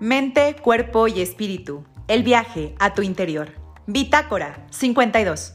Mente, cuerpo y espíritu. El viaje a tu interior. Bitácora 52.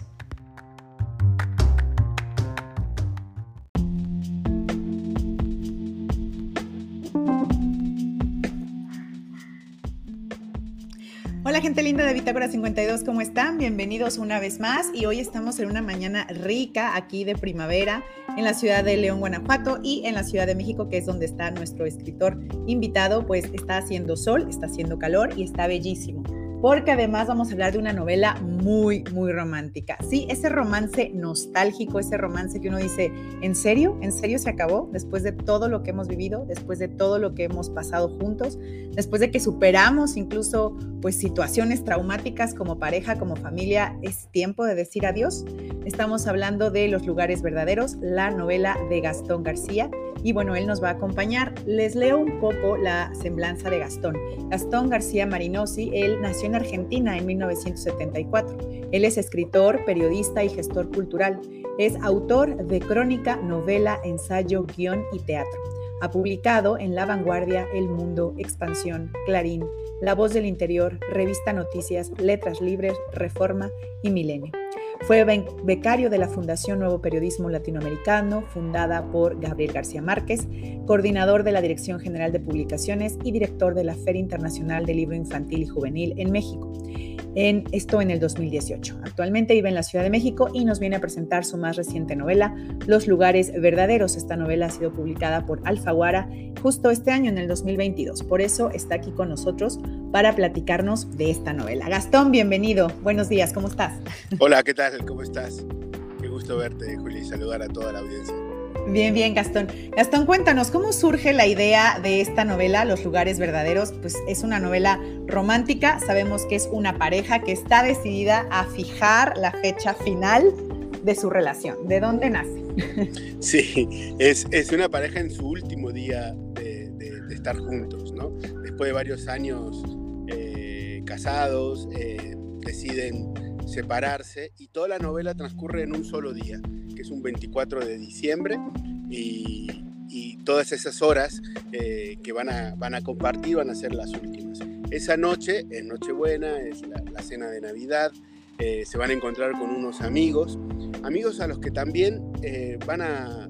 Hola gente linda de Bitácora 52, ¿cómo están? Bienvenidos una vez más y hoy estamos en una mañana rica aquí de primavera en la ciudad de León, Guanajuato y en la Ciudad de México, que es donde está nuestro escritor invitado, pues está haciendo sol, está haciendo calor y está bellísimo porque además vamos a hablar de una novela muy, muy romántica. Sí, ese romance nostálgico, ese romance que uno dice, ¿en serio? ¿En serio se acabó? Después de todo lo que hemos vivido, después de todo lo que hemos pasado juntos, después de que superamos incluso pues situaciones traumáticas como pareja, como familia, es tiempo de decir adiós. Estamos hablando de Los lugares verdaderos, la novela de Gastón García y bueno, él nos va a acompañar. Les leo un poco la semblanza de Gastón. Gastón García Marinosi, él nació en Argentina en 1974. Él es escritor, periodista y gestor cultural. Es autor de crónica, novela, ensayo, guion y teatro. Ha publicado en La Vanguardia, El Mundo, Expansión, Clarín, La Voz del Interior, Revista Noticias, Letras Libres, Reforma y Milenio. Fue becario de la Fundación Nuevo Periodismo Latinoamericano, fundada por Gabriel García Márquez, coordinador de la Dirección General de Publicaciones y director de la Feria Internacional del Libro Infantil y Juvenil en México en esto en el 2018. Actualmente vive en la Ciudad de México y nos viene a presentar su más reciente novela, Los lugares verdaderos. Esta novela ha sido publicada por Alfaguara justo este año, en el 2022. Por eso está aquí con nosotros para platicarnos de esta novela. Gastón, bienvenido. Buenos días, ¿cómo estás? Hola, ¿qué tal? ¿Cómo estás? Qué gusto verte, Juli, saludar a toda la audiencia. Bien, bien, Gastón. Gastón, cuéntanos, ¿cómo surge la idea de esta novela, Los lugares verdaderos? Pues es una novela romántica, sabemos que es una pareja que está decidida a fijar la fecha final de su relación. ¿De dónde nace? Sí, es, una pareja en su último día de, estar juntos, ¿no? Después de varios años eh, casados, eh, deciden separarse y toda la novela transcurre en un solo día, que es un 24 de diciembre y, todas esas horas eh, que van a, van a compartir van a ser las últimas. Esa noche es Nochebuena, es la, cena de Navidad, eh, se van a encontrar con unos amigos, amigos a los que también eh, van, a,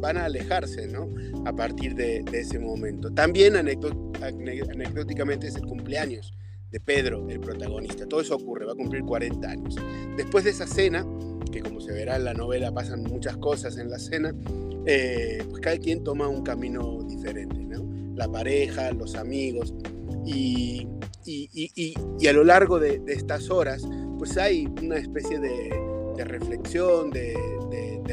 van a alejarse ¿no? a partir de, ese momento. También anecdóticamente es el cumpleaños de Pedro, el protagonista. Todo eso ocurre, va a cumplir 40 años. Después de esa cena, que como se verá en la novela pasan muchas cosas en la cena, eh, pues cada quien toma un camino diferente. La pareja, los amigos, y, y, a lo largo de, estas horas, pues hay una especie de, reflexión, de,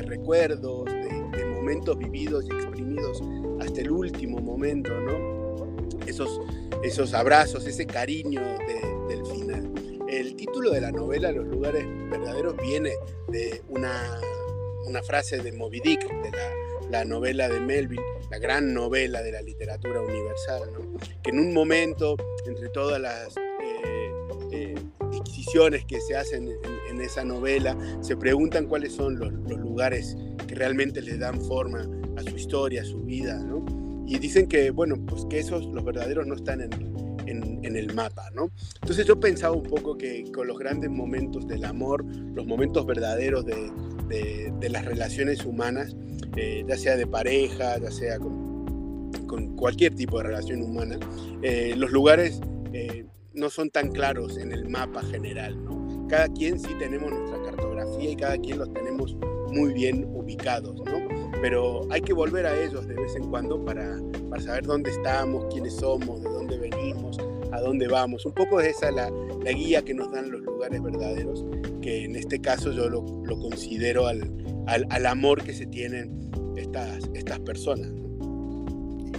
recuerdos, de, momentos vividos y exprimidos hasta el último momento, ¿no? Esos, esos abrazos, ese cariño del final. El título de la novela, Los lugares verdaderos, viene de una, frase de Moby Dick, de la, novela de Melville, la gran novela de la literatura universal, que en un momento, entre todas las eh, eh, que se hacen en, esa novela, se preguntan cuáles son los, lugares que realmente le dan forma a su historia, a su vida, y dicen que, bueno, pues que esos, los verdaderos, no están en, en, el mapa, ¿no? Entonces yo pensaba un poco que con los grandes momentos del amor, los momentos verdaderos de, de, las relaciones humanas, eh, ya sea de pareja, ya sea con, con cualquier tipo de relación humana, eh, los lugares eh, no son tan claros en el mapa general, ¿no? Cada quien sí tenemos nuestra cartografía y cada quien los tenemos muy bien ubicados, ¿no? pero hay que volver a ellos de vez en cuando para, para saber dónde estamos, quiénes somos, de dónde a dónde vamos. Un poco es esa la, la guía que nos dan los lugares verdaderos, que en este caso yo lo, lo considero al, al, al, amor que se tienen estas, estas personas.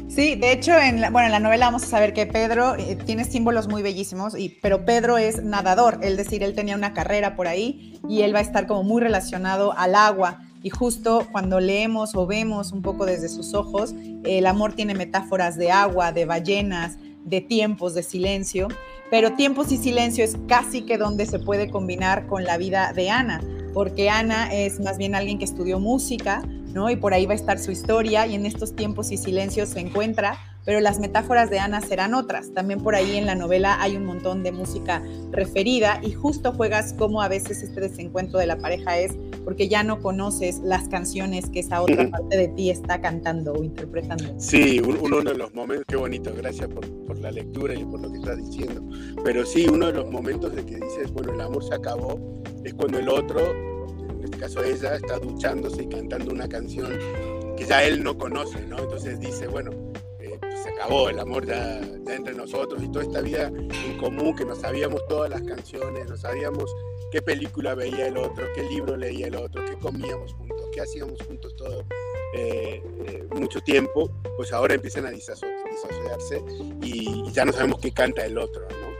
Sí, de hecho, en la, bueno, en la novela vamos a saber que Pedro eh, tiene símbolos muy bellísimos, y, pero Pedro es nadador, es decir, él tenía una carrera por ahí y él va a estar como muy relacionado al agua. Y justo cuando leemos o vemos un poco desde sus ojos, el amor tiene metáforas de agua, de ballenas, de tiempos, de silencio, pero tiempos y silencio es casi que donde se puede combinar con la vida de Ana, porque Ana es más bien alguien que estudió música, ¿no? Y por ahí va a estar su historia y en estos tiempos y silencios se encuentra pero las metáforas de Ana serán otras. También por ahí en la novela hay un montón de música referida y justo juegas como a veces este desencuentro de la pareja es porque ya no conoces las canciones que esa otra parte de ti está cantando o interpretando. Sí, uno de los momentos, qué bonito, gracias por, por la lectura y por lo que estás diciendo, pero sí, uno de los momentos de que dices, bueno, el amor se acabó, es cuando el otro, en este caso ella, está duchándose y cantando una canción que ya él no conoce, ¿no? Entonces dice, bueno, acabó, el amor ya, entre nosotros y toda esta vida en común, que nos sabíamos todas las canciones, nos sabíamos qué película veía el otro, qué libro leía el otro, qué comíamos juntos, qué hacíamos juntos todo eh, eh, mucho tiempo, pues ahora empiezan a disasociarse y, ya no sabemos qué canta el otro, ¿no?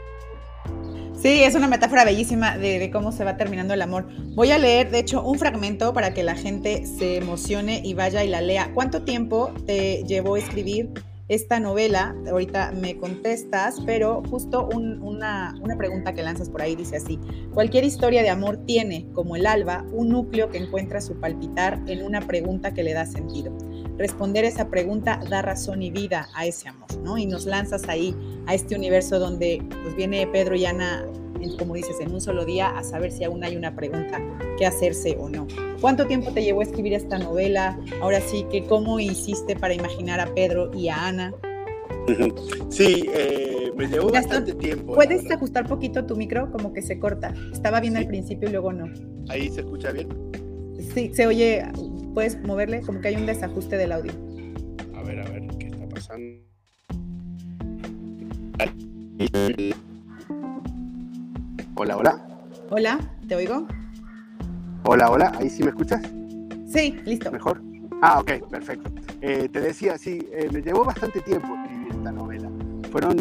Sí, es una metáfora bellísima de, de, cómo se va terminando el amor. Voy a leer, de hecho, un fragmento para que la gente se emocione y vaya y la lea. ¿Cuánto tiempo te llevó escribir esta novela, ahorita me contestas, pero justo una, una, pregunta que lanzas por ahí dice así, cualquier historia de amor tiene, como el alba, un núcleo que encuentra su palpitar en una pregunta que le da sentido. Responder esa pregunta da razón y vida a ese amor, ¿no? Y nos lanzas ahí a este universo donde pues viene Pedro y Ana como dices, en un solo día a saber si aún hay una pregunta que hacerse o no. ¿Cuánto tiempo te llevó a escribir esta novela? Ahora sí, que ¿cómo hiciste para imaginar a Pedro y a Ana? Sí, eh, me llevó bastante tiempo. ¿Puedes ajustar poquito tu micro? Como que se corta. Estaba bien al principio y luego no. ¿Ahí se escucha bien? Sí, se oye. ¿Puedes moverle? Como que hay un desajuste del audio. A ver, a ver, ¿qué está pasando? Hola, hola. Hola, ¿te oigo? Hola, hola, ¿ahí sí me escuchas? Sí, listo. ¿Mejor? Ah, ok, perfecto. Eh, te decía, sí, eh, me llevó bastante tiempo escribir esta novela. Fueron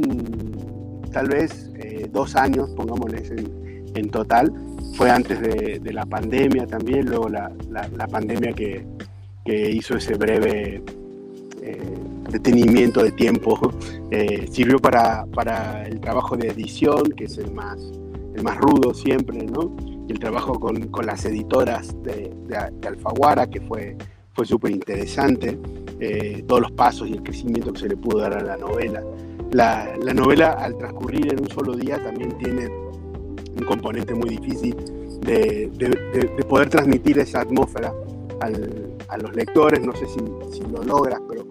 tal vez eh, dos años, pongámosles en, total. Fue antes de, la pandemia también, luego la, pandemia que, hizo ese breve detenimiento de tiempo, sirvió para, para el trabajo de edición, que es el más el más rudo siempre, ¿no? Y el trabajo con, con las editoras de, de, Alfaguara, que fue, fue súper interesante, eh, todos los pasos y el crecimiento que se le pudo dar a la novela. La, la, novela, al transcurrir en un solo día, también tiene un componente muy difícil de, de poder transmitir esa atmósfera al, a los lectores, no sé si, si lo logras, pero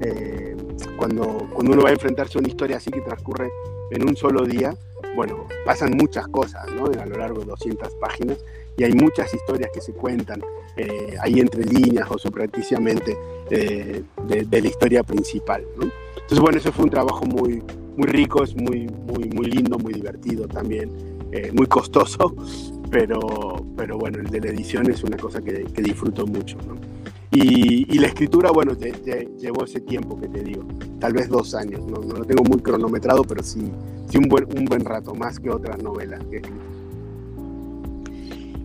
eh, cuando, cuando uno va a enfrentarse a una historia así que transcurre en un solo día, bueno, pasan muchas cosas ¿no? a lo largo de 200 páginas y hay muchas historias que se cuentan eh, ahí entre líneas o subrepticiamente eh, de, la historia principal. Entonces, bueno, eso fue un trabajo muy, muy rico, es muy, muy, muy lindo, muy divertido también, eh, muy costoso, pero, pero bueno, el de la edición es una cosa que, que disfruto mucho. ¿no? Y, la escritura, bueno, llevó ese tiempo que te digo, tal vez dos años, no, no lo tengo muy cronometrado, pero sí, sí un, buen, un buen rato, más que otras novelas que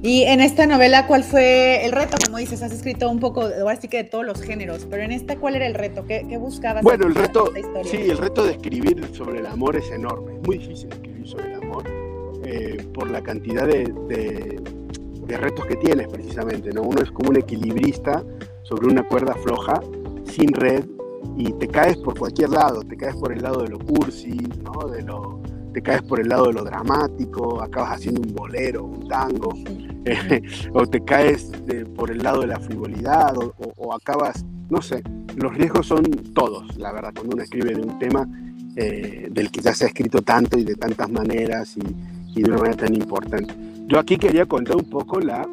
Y en esta novela, ¿cuál fue el reto? Como dices, has escrito un poco, ahora sí que de todos los géneros, pero en esta, ¿cuál era el reto? ¿Qué, qué buscabas? Bueno, el reto, sí, el reto de escribir sobre el amor es enorme, es muy difícil escribir sobre el amor eh, por la cantidad de, de, de, retos que tienes precisamente, ¿no? Uno es como un equilibrista sobre una cuerda floja, sin red, y te caes por cualquier lado, te caes por el lado de lo cursi, ¿no? de lo, te caes por el lado de lo dramático, acabas haciendo un bolero, un tango, o te caes por el lado de la frivolidad, o, acabas, no sé, los riesgos son todos, la verdad, cuando uno escribe de un tema eh, del que ya se ha escrito tanto y de tantas maneras y, y de una manera tan importante. Yo aquí quería contar un poco la,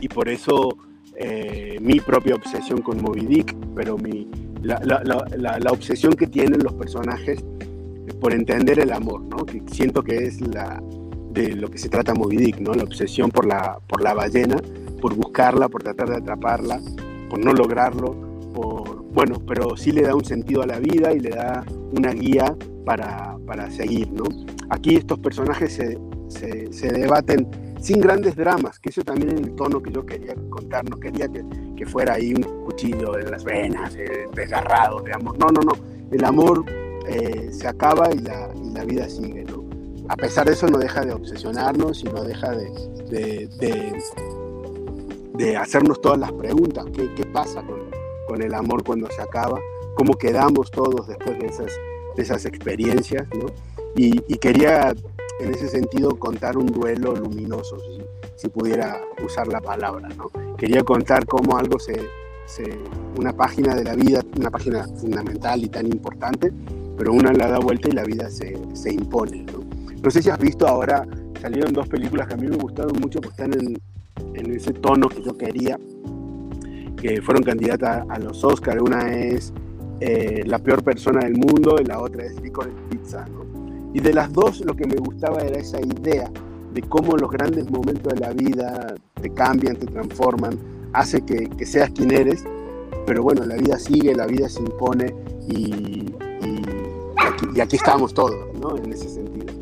y por eso eh, mi propia obsesión con Moby Dick, pero mi, la, la, la, la, obsesión que tienen los personajes por entender el amor, ¿no? que siento que es la, de lo que se trata Moby Dick, ¿no? la obsesión por la, por la ballena, por buscarla, por tratar de atraparla, por no lograrlo, por, bueno, pero sí le da un sentido a la vida y le da una guía para, para seguir. ¿no? Aquí estos personajes se, se, debaten sin grandes dramas, que eso también es el tono que yo quería contar, no quería que, que fuera ahí un cuchillo en las venas, eh, desgarrado de amor, no, no, no, el amor eh, se acaba y la, y la, vida sigue, ¿no? A pesar de eso no deja de obsesionarnos y no deja de, de, de, hacernos todas las preguntas, ¿qué, qué pasa con, con, el amor cuando se acaba? cómo quedamos todos después de esas, de esas experiencias, ¿no? Y, quería en ese sentido contar un duelo luminoso, si, si, pudiera usar la palabra, ¿no? Quería contar cómo algo se, se, una página de la vida, una página fundamental y tan importante, pero una la da vuelta y la vida se, se impone, ¿no? No sé si has visto ahora, salieron dos películas que a mí me gustaron mucho, porque están en, en ese tono que yo quería, que fueron candidatas a los Oscars. Una es eh, La peor persona del mundo y la otra es Licorice Pizza. Y de las dos lo que me gustaba era esa idea de cómo los grandes momentos de la vida te cambian, te transforman, hace que, que seas quien eres, pero bueno, la vida sigue, la vida se impone y, aquí, y aquí, estamos todos, ¿no? En ese sentido.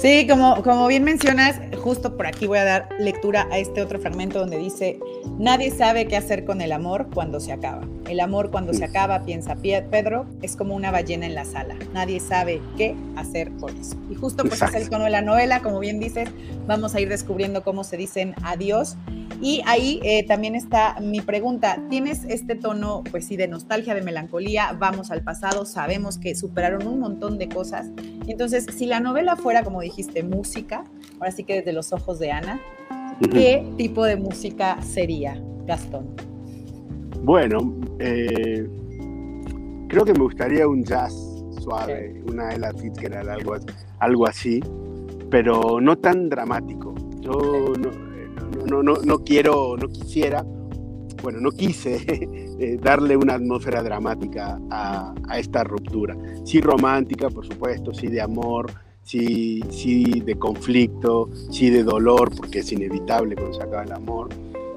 Sí, como, como bien mencionas, justo por aquí voy a dar lectura a este otro fragmento donde dice, nadie sabe qué hacer con el amor cuando se acaba. El amor cuando se acaba, piensa Pedro, es como una ballena en la sala. Nadie sabe qué hacer con eso. Y justo pues es el tono de la novela, como bien dices, vamos a ir descubriendo cómo se dicen adiós y ahí eh, también está mi pregunta. ¿Tienes este tono, pues sí, de nostalgia, de melancolía? Vamos al pasado, sabemos que superaron un montón de cosas. Entonces, si la novela fuera, como dijiste, música, ahora sí que desde los ojos de Ana, ¿qué tipo de música sería, Gastón? Bueno, eh, creo que me gustaría un jazz suave, una Ella Fitzgerald, algo, algo así, pero no tan dramático. Yo no no, no, no quiero, no quisiera, bueno, no quise eh, darle una atmósfera dramática a, esta ruptura. Sí romántica, por supuesto, sí de amor, sí, sí de conflicto, sí de dolor, porque es inevitable cuando se acaba el amor,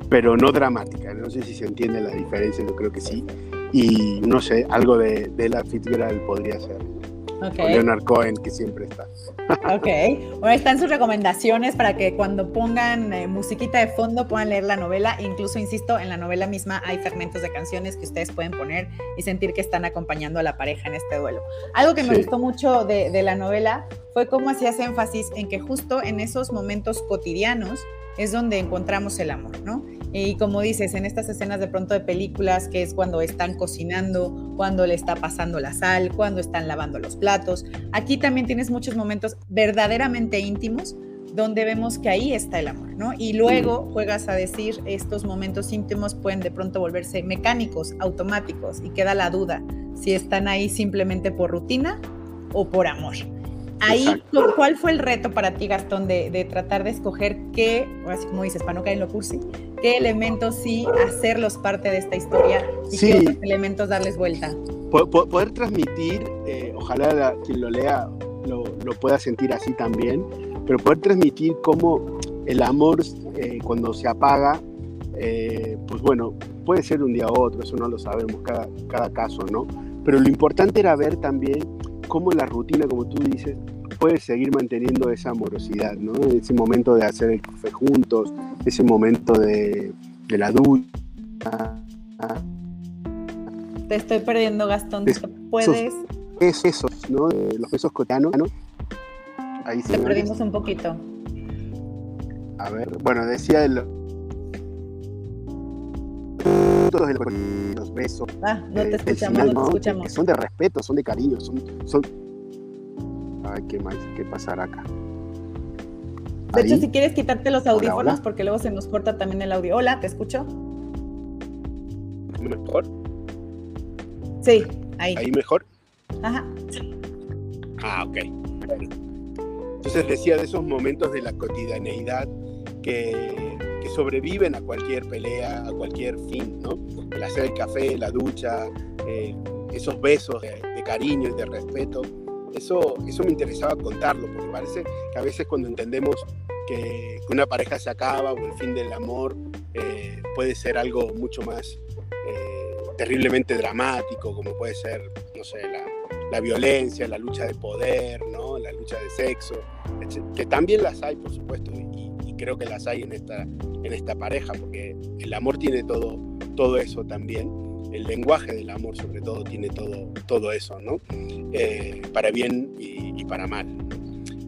pero no dramática. No sé si se entiende la diferencia, yo creo que sí. Y no sé, algo de, de la Fitzgerald podría ser. Leonard Cohen, que siempre está. ok, bueno, están sus recomendaciones para que cuando pongan eh, musiquita de fondo puedan leer la novela. Incluso, insisto, en la novela misma hay fragmentos de canciones que ustedes pueden poner y sentir que están acompañando a la pareja en este duelo. Algo que me gustó mucho de, de la novela fue cómo hacías énfasis en que justo en esos momentos cotidianos es donde encontramos el amor, ¿no? Y como dices, en estas escenas de pronto de películas, que es cuando están cocinando, cuando le está pasando la sal, cuando están lavando los platos, aquí también tienes muchos momentos verdaderamente íntimos donde vemos que ahí está el amor, ¿no? Y luego juegas a decir, estos momentos íntimos pueden de pronto volverse mecánicos, automáticos, y queda la duda si están ahí simplemente por rutina o por amor. Ahí, ¿cuál fue el reto para ti, Gastón, de, tratar de escoger qué, así como dices, para no caer en lo cursi, qué elementos sí hacerlos parte de esta historia y qué otros elementos darles vuelta? Poder, transmitir, eh, ojalá quien lo lea lo, pueda sentir así también, pero poder transmitir cómo el amor eh, cuando se apaga, eh, pues bueno, puede ser un día u otro, eso no lo sabemos, cada, cada caso, ¿no? Pero lo importante era ver también cómo la rutina, como tú dices, puede seguir manteniendo esa amorosidad, ¿no? Ese momento de hacer el café juntos, ese momento de, la ducha. Te estoy perdiendo, Gastón. ¿Puedes? Esos, besos, ¿no? Los besos cotidianos, ¿no? Ahí Te perdimos un poquito. A ver, bueno, decía el, los besos. Ah, no te escuchamos, no te escuchamos. Son de respeto, son de cariño, son, son... Ay, ¿qué más? ¿Qué pasará acá? De hecho, si quieres quitarte los audífonos, porque luego se nos corta también el audio. Hola, ¿te escucho? ¿Mejor? Sí, ahí. ¿Ahí mejor? Ajá. Ah, ok. Entonces decía de esos momentos de la cotidianeidad que que sobreviven a cualquier pelea, a cualquier fin, ¿no? El hacer el café, la ducha, eh, esos besos de, cariño y de respeto, eso, eso me interesaba contarlo, porque parece que a veces cuando entendemos que, una pareja se acaba o el fin del amor eh, puede ser algo mucho más eh, terriblemente dramático, como puede ser, no sé, la, la, violencia, la lucha de poder, ¿no? la lucha de sexo, que también las hay, por supuesto, y, creo que las hay en esta, en esta pareja, porque el amor tiene todo, todo eso también, el lenguaje del amor sobre todo tiene todo, todo eso, ¿no? Eh, para bien y, para mal.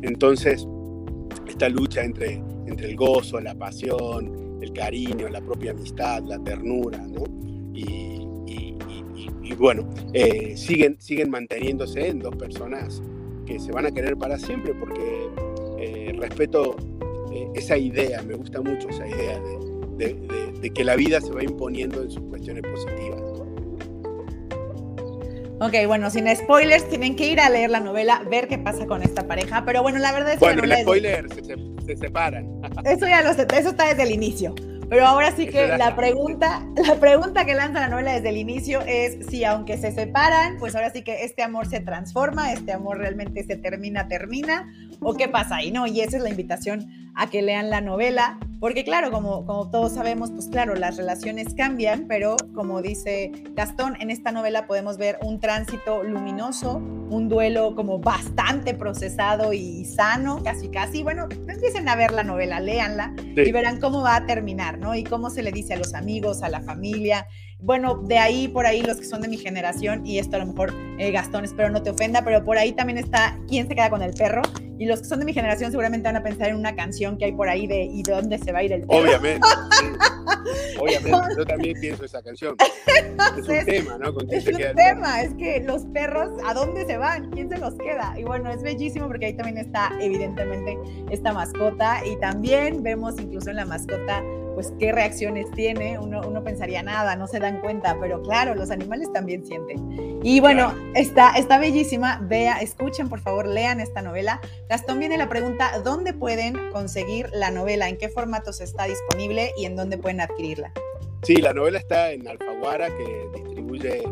Entonces, esta lucha entre, entre el gozo, la pasión, el cariño, la propia amistad, la ternura, ¿no? Y, bueno, eh, siguen, siguen manteniéndose en dos personas que se van a querer para siempre porque eh, respeto eh, esa idea, me gusta mucho esa idea de, que la vida se va imponiendo en sus cuestiones positivas. Ok, bueno, sin spoilers, tienen que ir a leer la novela, ver qué pasa con esta pareja. Pero bueno, la verdad es que. Bueno, el spoiler, se, separan. Eso ya lo sé, eso está desde el inicio. Pero ahora sí que la pregunta, la pregunta que lanza la novela desde el inicio es si aunque se separan, pues ahora sí que este amor se transforma, este amor realmente se termina, termina, o qué pasa ahí, ¿no? Y esa es la invitación a que lean la novela, porque claro, como, como todos sabemos, pues claro, las relaciones cambian, pero como dice Gastón, en esta novela podemos ver un tránsito luminoso, un duelo como bastante procesado y sano, casi casi. Bueno, empiecen a ver la novela, léanla y verán cómo va a terminar, ¿no? Y cómo se le dice a los amigos, a la familia, bueno, de ahí por ahí los que son de mi generación, y esto a lo mejor eh, Gastón, espero no te ofenda, pero por ahí también está ¿Quién se queda con el perro? Y los que son de mi generación seguramente van a pensar en una canción que hay por ahí de ¿Y dónde se va a ir el perro? Obviamente. Obviamente, yo también pienso esa canción. es un tema, ¿no? es un tema, es que los perros, ¿a dónde se van? ¿Quién se los queda? Y bueno, es bellísimo porque ahí también está evidentemente esta mascota y también vemos incluso en la mascota pues qué reacciones tiene, uno, uno, pensaría nada, no se dan cuenta, pero claro, los animales también sienten. Y bueno, está, está bellísima, vea, escuchen por favor, lean esta novela. Gastón viene la pregunta, ¿dónde pueden conseguir la novela? ¿En qué formatos está disponible y en dónde pueden adquirirla? Sí, la novela está en Alfaguara, que distribuye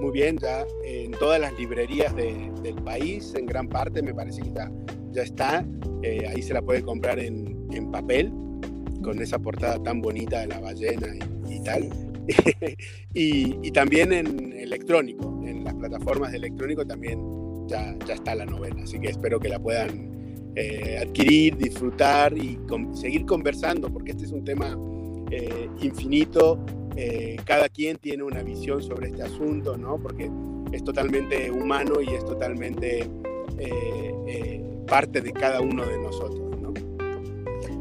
muy bien ya en todas las librerías del país, en gran parte me parece que ya, ya está, eh, ahí se la puede comprar en, en papel con esa portada tan bonita de la ballena y, tal. y, también en electrónico, en las plataformas de electrónico también ya, está la novela, así que espero que la puedan eh, adquirir, disfrutar y seguir conversando, porque este es un tema eh, infinito, eh, cada quien tiene una visión sobre este asunto, ¿no? porque es totalmente humano y es totalmente parte de cada uno de nosotros.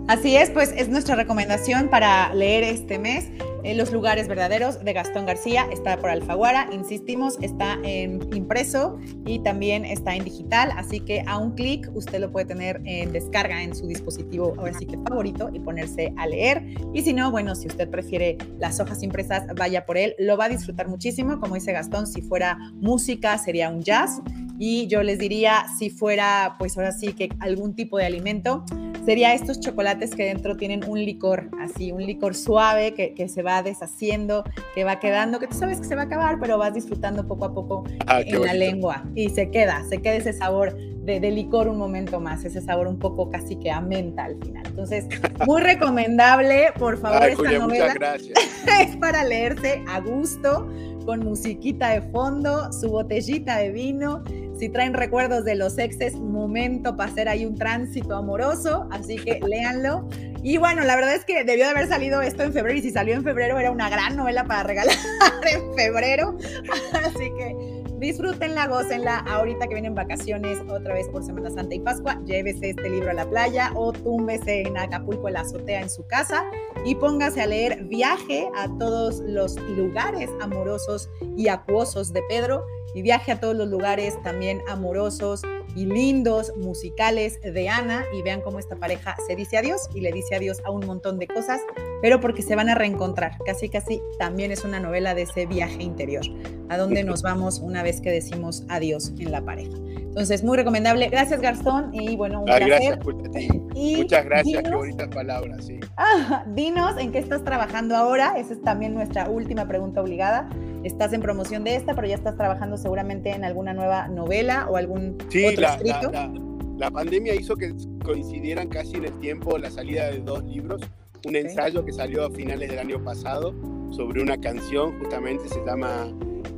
Así es, pues es nuestra recomendación para leer este mes. En Los lugares verdaderos de Gastón García está por Alfaguara, insistimos, está en impreso y también está en digital, así que a un clic usted lo puede tener en descarga en su dispositivo, ahora sí que favorito, y ponerse a leer. Y si no, bueno, si usted prefiere las hojas impresas, vaya por él, lo va a disfrutar muchísimo, como dice Gastón, si fuera música sería un jazz y yo les diría, si fuera, pues ahora sí que algún tipo de alimento, sería estos chocolates que dentro tienen un licor, así, un licor suave que, que, se va deshaciendo, que va quedando, que tú sabes que se va a acabar, pero vas disfrutando poco a poco ah, en la lengua. Y se queda, se queda ese sabor de, de, licor un momento más, ese sabor un poco casi que a menta al final. Entonces, muy recomendable, por favor, esta novela. es para leerse a gusto, con musiquita de fondo, su botellita de vino si traen recuerdos de los exes, momento para hacer ahí un tránsito amoroso, así que léanlo. Y bueno, la verdad es que debió de haber salido esto en febrero y si salió en febrero era una gran novela para regalar en febrero. Así que disfrútenla, gócenla. Ahorita que vienen vacaciones otra vez por Semana Santa y Pascua, llévese este libro a la playa o túmbese en Acapulco en la azotea en su casa y póngase a leer Viaje a todos los lugares amorosos y acuosos de Pedro y viaje a todos los lugares también amorosos y lindos, musicales de Ana y vean cómo esta pareja se dice adiós y le dice adiós a un montón de cosas, pero porque se van a reencontrar. Casi, casi también es una novela de ese viaje interior, a donde nos vamos una vez que decimos adiós en la pareja. Entonces, muy recomendable. Gracias, Garzón. Y bueno, un placer. Muchas gracias, qué bonitas palabras. Sí. Ah, dinos en qué estás trabajando ahora. Esa es también nuestra última pregunta obligada estás en promoción de esta, pero ya estás trabajando seguramente en alguna nueva novela o algún otro la, escrito. La, la, pandemia hizo que coincidieran casi en el tiempo la salida de dos libros. Un ensayo que salió a finales del año pasado sobre una canción, justamente se llama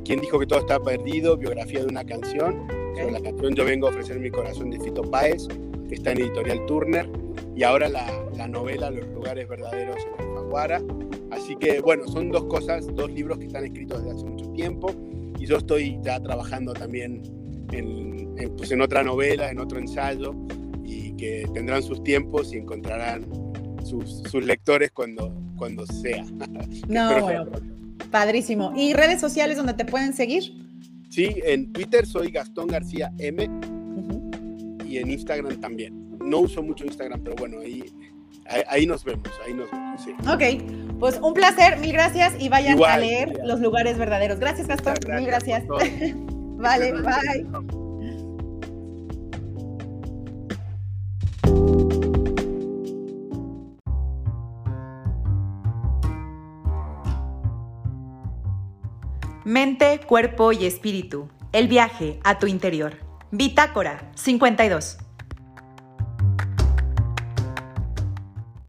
¿Quién dijo que todo está perdido? Biografía de una canción. Sobre la canción Yo vengo a ofrecer mi corazón de Fito Páez, que está en Editorial Turner. Y ahora la novela Los lugares verdaderos en Así que bueno, son dos cosas, dos libros que están escritos desde hace mucho tiempo y yo estoy ya trabajando también en, pues en otra novela, en otro ensayo y que tendrán sus tiempos y encontrarán sus, sus lectores cuando, cuando sea. No, bueno, padrísimo. ¿Y redes sociales donde te pueden seguir? Sí, en Twitter soy Gastón García M y en Instagram también. No uso mucho Instagram, pero bueno, ahí, ahí, nos vemos, ahí nos vemos, sí. Ok, pues un placer, mil gracias y vayan a leer los lugares verdaderos. Gracias, Gastón, mil gracias. vale, bye. Mente, cuerpo y espíritu. El viaje a tu interior. Bitácora 52.